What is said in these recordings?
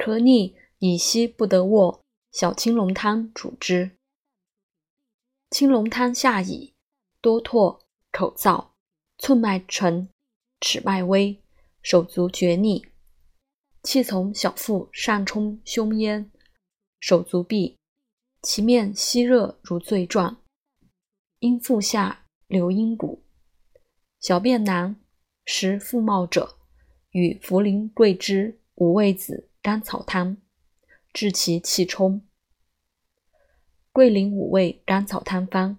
咳逆以息不得卧，小青龙汤主之。青龙汤下矣，多唾，口燥，寸脉沉，尺脉微，手足厥逆，气从小腹上冲胸焉，手足痹，其面吸热如醉状，因腹下流阴谷，小便难，食腹冒者，与茯苓、桂枝、五味子、甘草汤，治其气冲。桂林五味甘草汤方：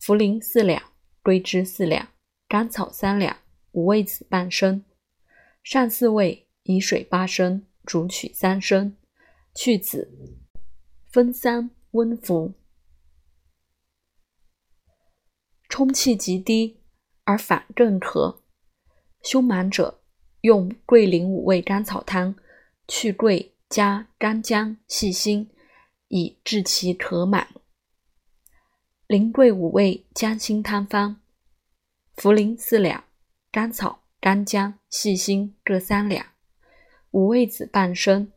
茯苓四两，桂枝四两，甘草三两，五味子半升。上四味，以水八升，煮取三升，去子，分三温服。冲气极低而反更咳，胸满者用桂林五味甘草汤，去桂加干姜、细辛。以治其咳满。苓桂五味姜辛汤方：茯苓四两，甘草、干姜、细辛各三两，五味子半升。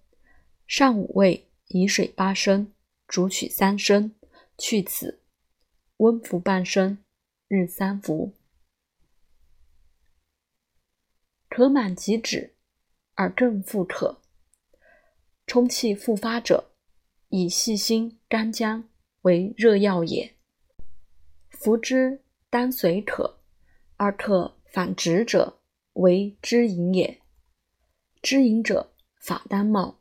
上五味，以水八升，煮取三升，去子，温服半升，日三服。咳满即止，而更复咳，冲气复发者。以细辛、干姜为热药也，服之当随可，而可反直者为知饮也。知饮者法当冒，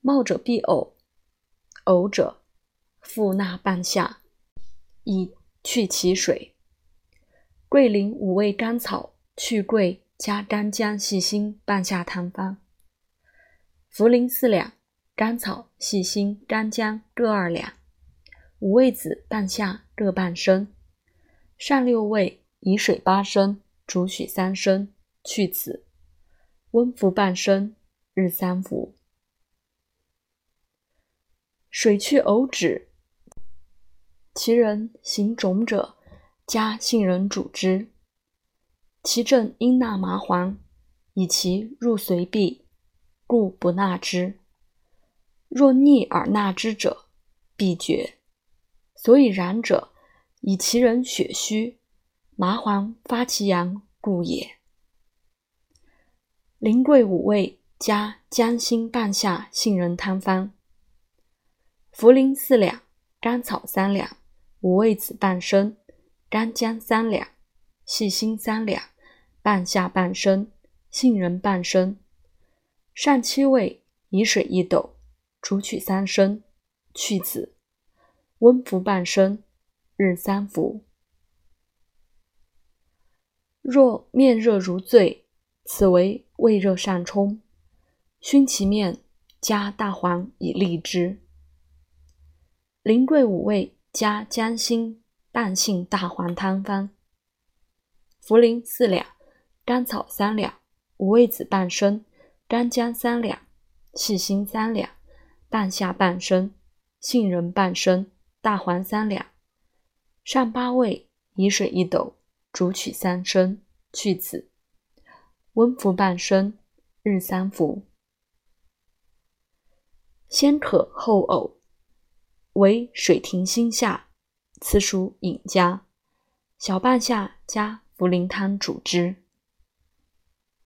冒者必呕，呕者复纳半夏，以去其水。桂林五味甘草去桂加干姜、细辛半夏汤方：茯苓四两。甘草、细辛、干姜各二两，五味子半夏各半升。上六味，以水八升，煮取三升，去子，温服半升，日三服。水去呕止，其人行肿者，加杏仁煮之。其症应纳麻黄，以其入髓痹，故不纳之。若逆而纳之者，必绝。所以然者，以其人血虚，麻黄发其阳故也。苓桂五味加姜辛半夏杏仁汤方：茯苓四两，甘草三两，五味子半升，干姜三两，细辛三两，半夏半升，杏仁半升。上七味，以水一斗。煮取三升，去子，温服半升，日三服。若面热如醉，此为胃热上冲，熏其面，加大黄以利之。苓桂五味加姜辛半杏大黄汤方：茯苓四两，甘草三两，五味子半升，干姜三两，细辛三两。半夏半升，杏仁半升，大黄三两，上八味，以水一斗，煮取三升，去子，温服半升，日三服。先渴后呕，为水停心下，此属饮加。小半夏加茯苓汤主之。